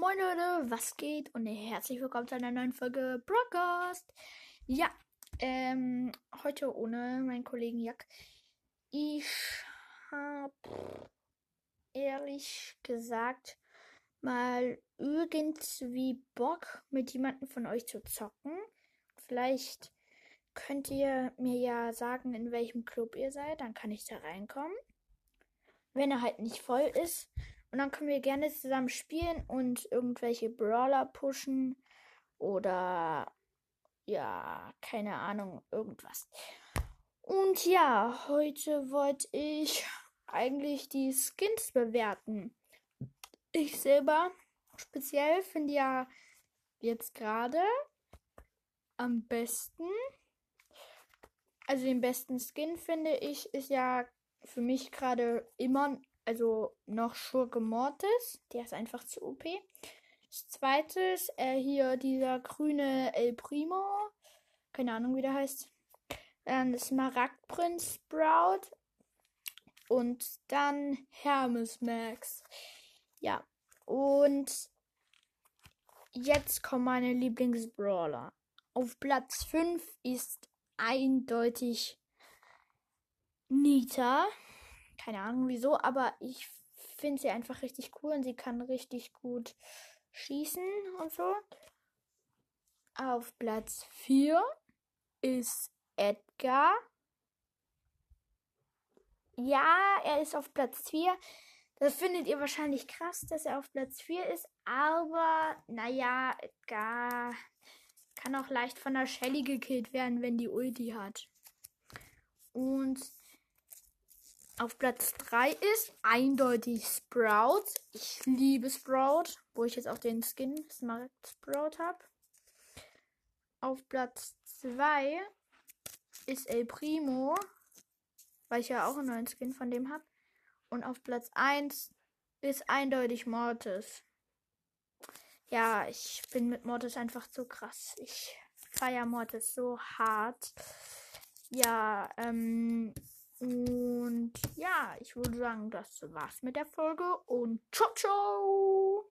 Moin Leute, was geht? Und herzlich willkommen zu einer neuen Folge Broadcast. Ja, ähm, heute ohne meinen Kollegen Jack. Ich hab ehrlich gesagt mal irgendwie Bock, mit jemandem von euch zu zocken. Vielleicht könnt ihr mir ja sagen, in welchem Club ihr seid, dann kann ich da reinkommen. Wenn er halt nicht voll ist. Und dann können wir gerne zusammen spielen und irgendwelche Brawler pushen. Oder ja, keine Ahnung, irgendwas. Und ja, heute wollte ich eigentlich die Skins bewerten. Ich selber speziell finde ja jetzt gerade am besten, also den besten Skin finde ich, ist ja für mich gerade immer, also noch Schurke Mortis. Der ist einfach zu OP. Das zweite ist äh, hier dieser grüne El Primo. Keine Ahnung, wie der heißt. Dann Smaragdprinz Sprout. Und dann Hermes Max. Ja. Und jetzt kommen meine Lieblingsbrawler. Auf Platz 5 ist eindeutig Nita. Keine Ahnung wieso, aber ich finde sie einfach richtig cool und sie kann richtig gut schießen und so. Auf Platz 4 ist Edgar. Ja, er ist auf Platz 4. Das findet ihr wahrscheinlich krass, dass er auf Platz 4 ist. Aber, naja, Edgar kann auch leicht von der Shelly gekillt werden, wenn die Ulti hat. Und auf Platz 3 ist eindeutig Sprout. Ich liebe Sprout, wo ich jetzt auch den Skin Smart Sprout habe. Auf Platz 2 ist El Primo, weil ich ja auch einen neuen Skin von dem habe. Und auf Platz 1 ist eindeutig Mortis. Ja, ich bin mit Mortis einfach zu krass. Ich feiere Mortis so hart. Ja, ähm. Und ja, ich würde sagen, das war's mit der Folge und ciao, ciao!